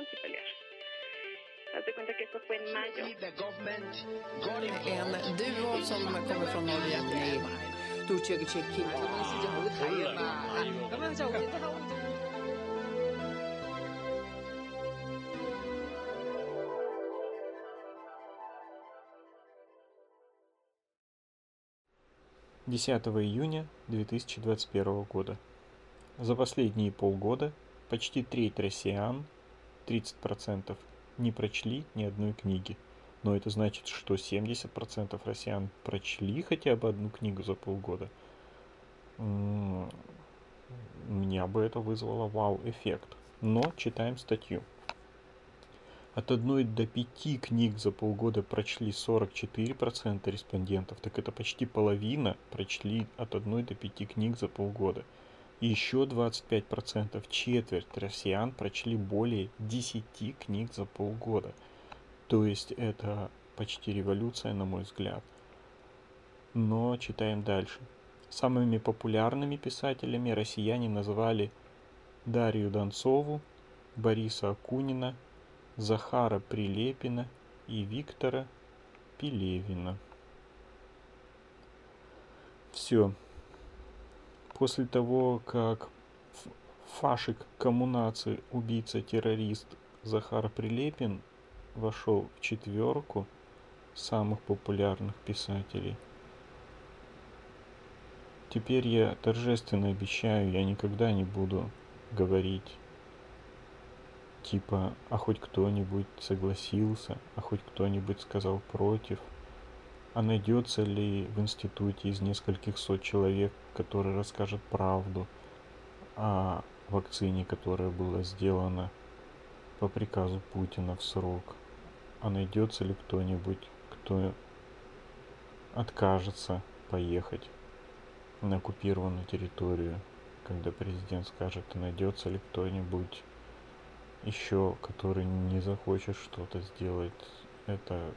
multipelear. Haz de cuenta que esto fue en mayo. En duo som kommer från Norge. Nej. 10 июня 2021 года. За последние полгода почти треть россиян, 30%, не прочли ни одной книги. Но это значит, что 70% россиян прочли хотя бы одну книгу за полгода. Меня бы это вызвало вау-эффект. Но читаем статью. От одной до пяти книг за полгода прочли 44% респондентов, так это почти половина прочли от одной до пяти книг за полгода. Еще 25%, четверть россиян прочли более 10 книг за полгода. То есть это почти революция, на мой взгляд. Но читаем дальше. Самыми популярными писателями россияне назвали Дарью Донцову, Бориса Акунина, Захара Прилепина и Виктора Пелевина. Все. После того, как фашик коммунации, убийца-террорист Захар Прилепин вошел в четверку самых популярных писателей, теперь я торжественно обещаю, я никогда не буду говорить типа, а хоть кто-нибудь согласился, а хоть кто-нибудь сказал против, а найдется ли в институте из нескольких сот человек, который расскажет правду о вакцине, которая была сделана по приказу Путина в срок, а найдется ли кто-нибудь, кто откажется поехать на оккупированную территорию, когда президент скажет, а найдется ли кто-нибудь еще, который не захочет что-то сделать, это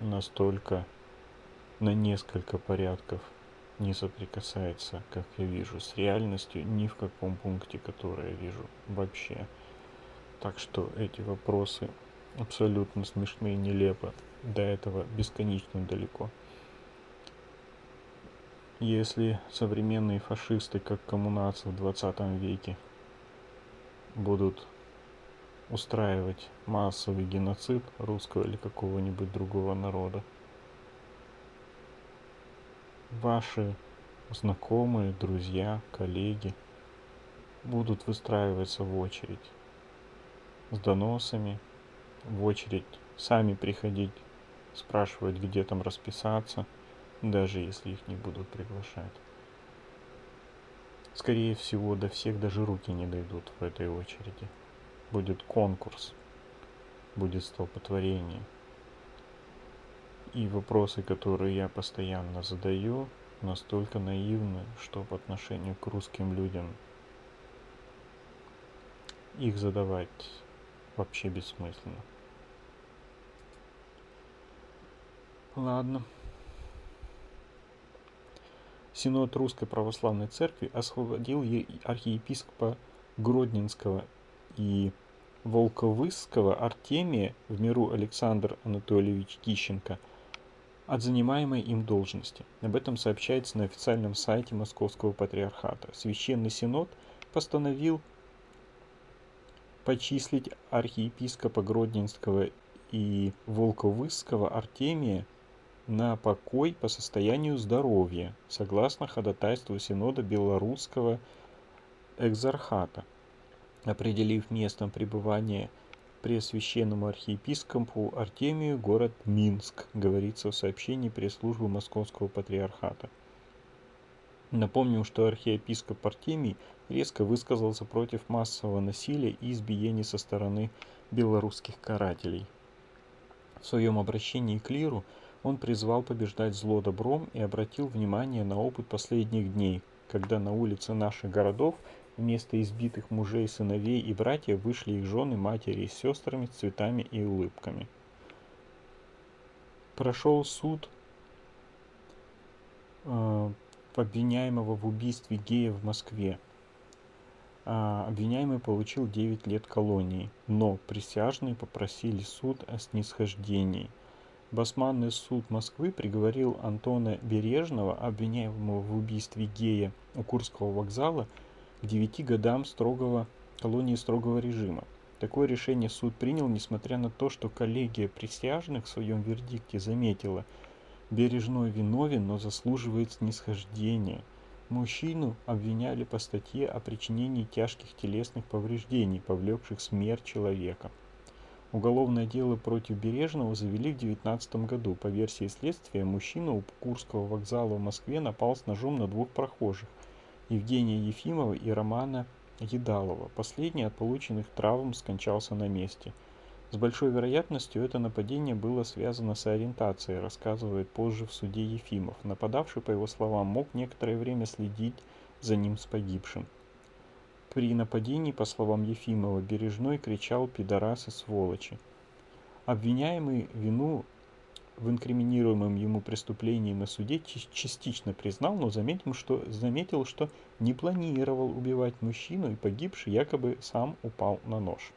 настолько на несколько порядков не соприкасается, как я вижу, с реальностью ни в каком пункте, который я вижу вообще. Так что эти вопросы абсолютно смешные, нелепо. До этого бесконечно далеко. Если современные фашисты, как коммунации в 20 веке, будут устраивать массовый геноцид русского или какого-нибудь другого народа. Ваши знакомые, друзья, коллеги будут выстраиваться в очередь с доносами, в очередь сами приходить, спрашивать, где там расписаться, даже если их не будут приглашать. Скорее всего, до всех даже руки не дойдут в этой очереди. Будет конкурс, будет столпотворение. И вопросы, которые я постоянно задаю, настолько наивны, что по отношению к русским людям их задавать вообще бессмысленно. Ладно. Синод Русской Православной Церкви освободил архиепископа Гродненского и Волковысского Артемия в миру Александр Анатольевич Тищенко от занимаемой им должности. Об этом сообщается на официальном сайте Московского Патриархата. Священный Синод постановил почислить архиепископа Гродненского и Волковысского Артемия на покой по состоянию здоровья, согласно ходатайству Синода Белорусского экзархата, определив местом пребывания Преосвященному архиепископу Артемию город Минск, говорится в сообщении пресс-службы Московского Патриархата. Напомним, что архиепископ Артемий резко высказался против массового насилия и избиений со стороны белорусских карателей. В своем обращении к Лиру он призвал побеждать зло добром и обратил внимание на опыт последних дней, когда на улицы наших городов вместо избитых мужей, сыновей и братьев вышли их жены, матери и сестрами с цветами и улыбками. Прошел суд э, обвиняемого в убийстве гея в Москве. а, обвиняемый получил 9 лет колонии, но присяжные попросили суд о снисхождении. Басманный суд Москвы приговорил Антона Бережного, обвиняемого в убийстве гея у Курского вокзала, 9 годам строгого колонии строгого режима. Такое решение суд принял, несмотря на то, что коллегия присяжных в своем вердикте заметила, Бережной виновен, но заслуживает снисхождения – Мужчину обвиняли по статье о причинении тяжких телесных повреждений, повлекших смерть человека. Уголовное дело против Бережного завели в 2019 году. По версии следствия, мужчина у Курского вокзала в Москве напал с ножом на двух прохожих – Евгения Ефимова и Романа Едалова. Последний от полученных травм скончался на месте – с большой вероятностью это нападение было связано с ориентацией, рассказывает позже в суде Ефимов. Нападавший, по его словам, мог некоторое время следить за ним с погибшим. При нападении, по словам Ефимова, Бережной кричал «пидорасы, сволочи». Обвиняемый вину в инкриминируемом ему преступлении на суде частично признал, но заметил что, заметил, что не планировал убивать мужчину и погибший якобы сам упал на нож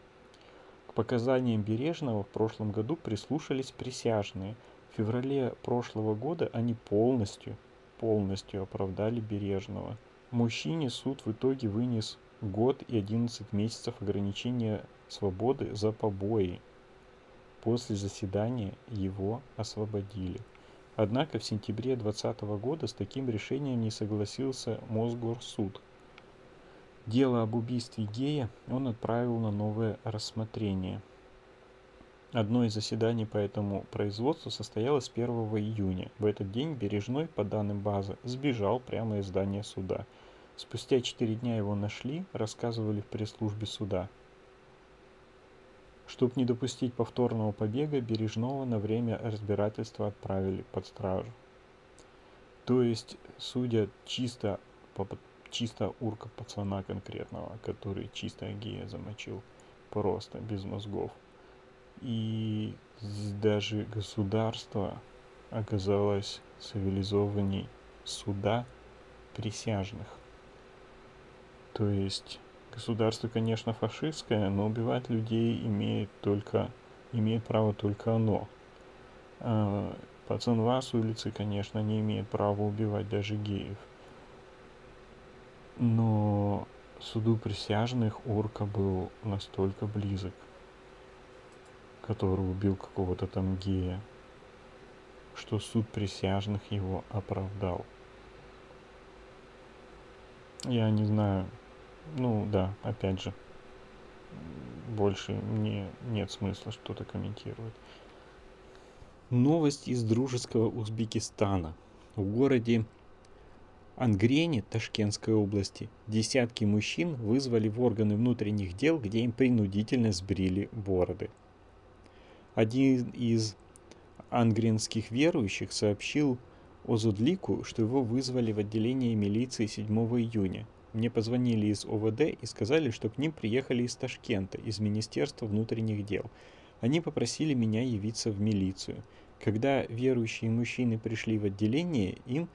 показаниям Бережного в прошлом году прислушались присяжные. В феврале прошлого года они полностью, полностью оправдали Бережного. Мужчине суд в итоге вынес год и 11 месяцев ограничения свободы за побои. После заседания его освободили. Однако в сентябре 2020 года с таким решением не согласился Мосгорсуд – Дело об убийстве гея он отправил на новое рассмотрение. Одно из заседаний по этому производству состоялось 1 июня. В этот день Бережной, по данным базы, сбежал прямо из здания суда. Спустя 4 дня его нашли, рассказывали в пресс-службе суда. Чтобы не допустить повторного побега, Бережного на время разбирательства отправили под стражу. То есть, судя чисто по чисто урка пацана конкретного, который чисто гея замочил просто, без мозгов. И даже государство оказалось цивилизованней суда присяжных. То есть государство, конечно, фашистское, но убивать людей имеет только имеет право только оно. А, пацанва с улицы, конечно, не имеет права убивать даже геев. Но суду присяжных Урка был настолько близок, который убил какого-то там гея, что суд присяжных его оправдал. Я не знаю, ну да, опять же, больше мне нет смысла что-то комментировать. Новость из дружеского Узбекистана. В городе Ангрене Ташкентской области десятки мужчин вызвали в органы внутренних дел, где им принудительно сбрили бороды. Один из ангренских верующих сообщил Озудлику, что его вызвали в отделение милиции 7 июня. Мне позвонили из ОВД и сказали, что к ним приехали из Ташкента, из Министерства внутренних дел. Они попросили меня явиться в милицию. Когда верующие мужчины пришли в отделение, им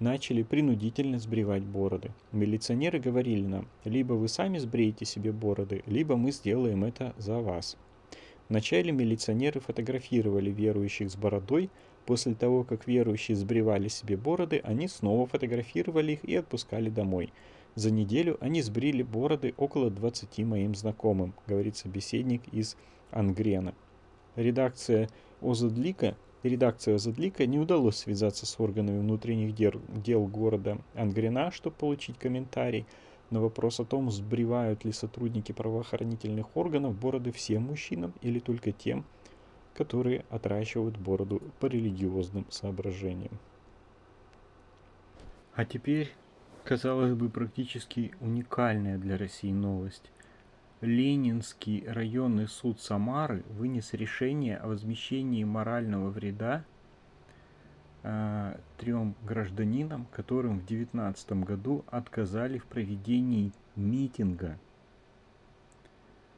начали принудительно сбривать бороды. Милиционеры говорили нам, либо вы сами сбреете себе бороды, либо мы сделаем это за вас. Вначале милиционеры фотографировали верующих с бородой, после того, как верующие сбривали себе бороды, они снова фотографировали их и отпускали домой. За неделю они сбрили бороды около 20 моим знакомым, говорит собеседник из Ангрена. Редакция Озадлика редакция Задлика не удалось связаться с органами внутренних дел, дел города Ангрена, чтобы получить комментарий на вопрос о том, сбривают ли сотрудники правоохранительных органов бороды всем мужчинам или только тем, которые отращивают бороду по религиозным соображениям. А теперь, казалось бы, практически уникальная для России новость. Ленинский районный суд Самары вынес решение о возмещении морального вреда э, трем гражданинам, которым в 2019 году отказали в проведении митинга.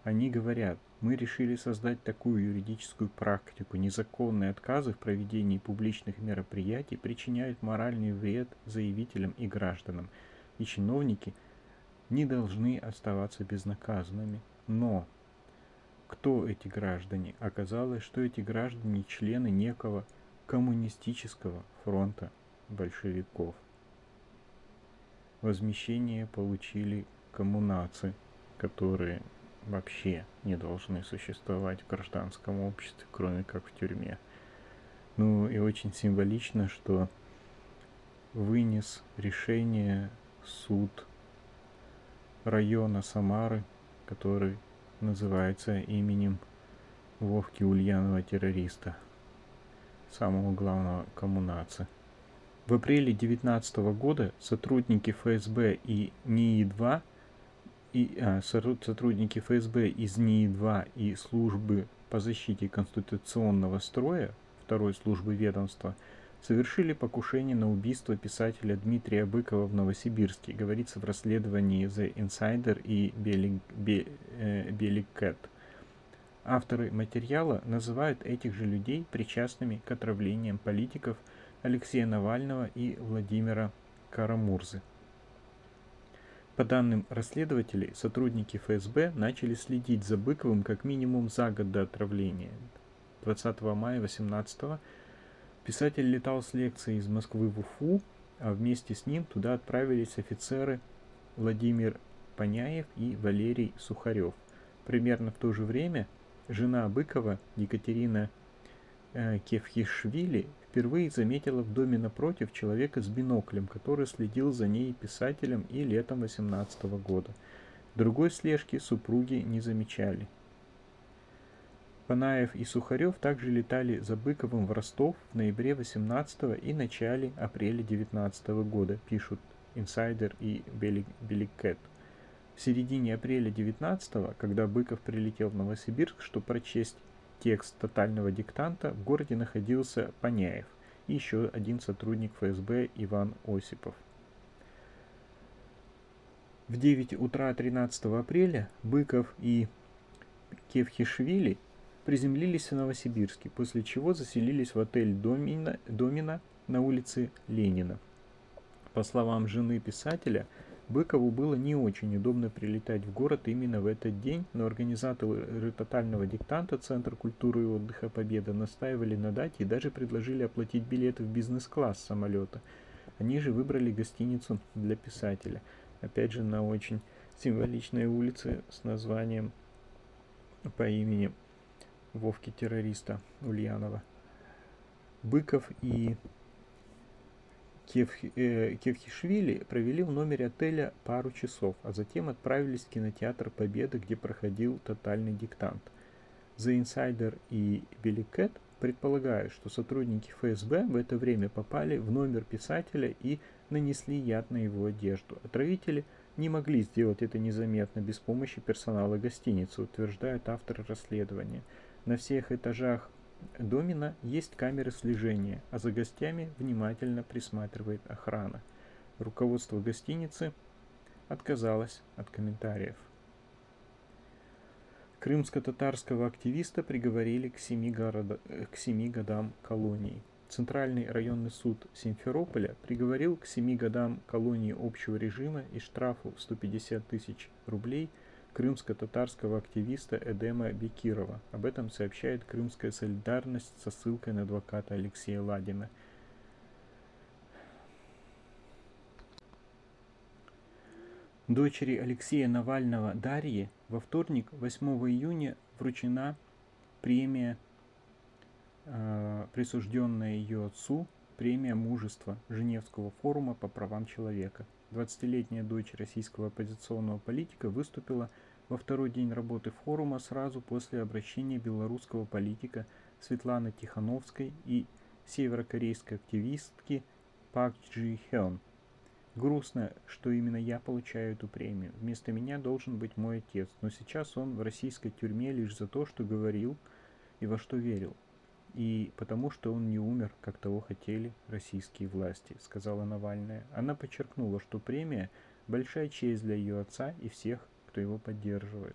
Они говорят, мы решили создать такую юридическую практику. Незаконные отказы в проведении публичных мероприятий причиняют моральный вред заявителям и гражданам. И чиновники – не должны оставаться безнаказанными. Но кто эти граждане? Оказалось, что эти граждане члены некого коммунистического фронта большевиков. Возмещение получили коммунации, которые вообще не должны существовать в гражданском обществе, кроме как в тюрьме. Ну и очень символично, что вынес решение суд района Самары, который называется именем Вовки Ульянова террориста, самого главного коммунаца. В апреле 2019 года сотрудники ФСБ и НИИ-2 и, а, сотрудники ФСБ из НИИ-2 и службы по защите конституционного строя второй службы ведомства совершили покушение на убийство писателя Дмитрия Быкова в Новосибирске, говорится в расследовании The Insider и Беликэт. Э, Авторы материала называют этих же людей причастными к отравлениям политиков Алексея Навального и Владимира Карамурзы. По данным расследователей, сотрудники ФСБ начали следить за Быковым как минимум за год до отравления. 20 мая 18 писатель летал с лекцией из Москвы в Уфу, а вместе с ним туда отправились офицеры Владимир Паняев и Валерий Сухарев. Примерно в то же время жена Быкова Екатерина э, Кевхишвили впервые заметила в доме напротив человека с биноклем, который следил за ней писателем и летом 18 года. Другой слежки супруги не замечали. Панаев и Сухарев также летали за Быковым в Ростов в ноябре 18 и начале апреля 19 года, пишут Инсайдер и Беликет. В середине апреля 19 когда Быков прилетел в Новосибирск, чтобы прочесть текст тотального диктанта, в городе находился Паняев и еще один сотрудник ФСБ Иван Осипов. В 9 утра 13 апреля Быков и Кевхишвили приземлились в Новосибирске, после чего заселились в отель Домина, Домина на улице Ленина. По словам жены писателя, Быкову было не очень удобно прилетать в город именно в этот день, но организаторы тотального диктанта Центр культуры и отдыха Победа настаивали на дате и даже предложили оплатить билеты в бизнес-класс самолета. Они же выбрали гостиницу для писателя. Опять же, на очень символичной улице с названием по имени Вовки террориста Ульянова. Быков и Кев, э, Кевхишвили провели в номере отеля пару часов, а затем отправились в кинотеатр Победы, где проходил тотальный диктант. The Insider и Billy Cat предполагают, что сотрудники ФСБ в это время попали в номер писателя и нанесли яд на его одежду. Отравители не могли сделать это незаметно без помощи персонала гостиницы, утверждают авторы расследования. На всех этажах домина есть камеры слежения, а за гостями внимательно присматривает охрана. Руководство гостиницы отказалось от комментариев. Крымско-татарского активиста приговорили к семи, города, к семи годам колонии. Центральный районный суд Симферополя приговорил к семи годам колонии общего режима и штрафу в 150 тысяч рублей – крымско-татарского активиста Эдема Бекирова. Об этом сообщает Крымская солидарность со ссылкой на адвоката Алексея Ладина. Дочери Алексея Навального Дарье во вторник, 8 июня, вручена премия, э, присужденная ее отцу, премия мужества Женевского форума по правам человека. 20-летняя дочь российского оппозиционного политика выступила во второй день работы форума сразу после обращения белорусского политика Светланы Тихановской и северокорейской активистки Пак Джи Хён. Грустно, что именно я получаю эту премию. Вместо меня должен быть мой отец, но сейчас он в российской тюрьме лишь за то, что говорил и во что верил. И потому что он не умер, как того хотели российские власти, сказала Навальная. Она подчеркнула, что премия – большая честь для ее отца и всех кто его поддерживает.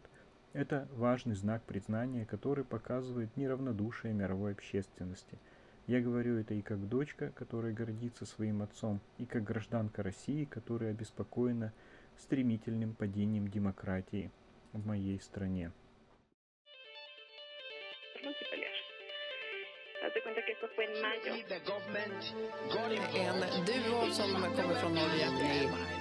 Это важный знак признания, который показывает неравнодушие мировой общественности. Я говорю это и как дочка, которая гордится своим отцом, и как гражданка России, которая обеспокоена стремительным падением демократии в моей стране. En duo som kommer från Norge.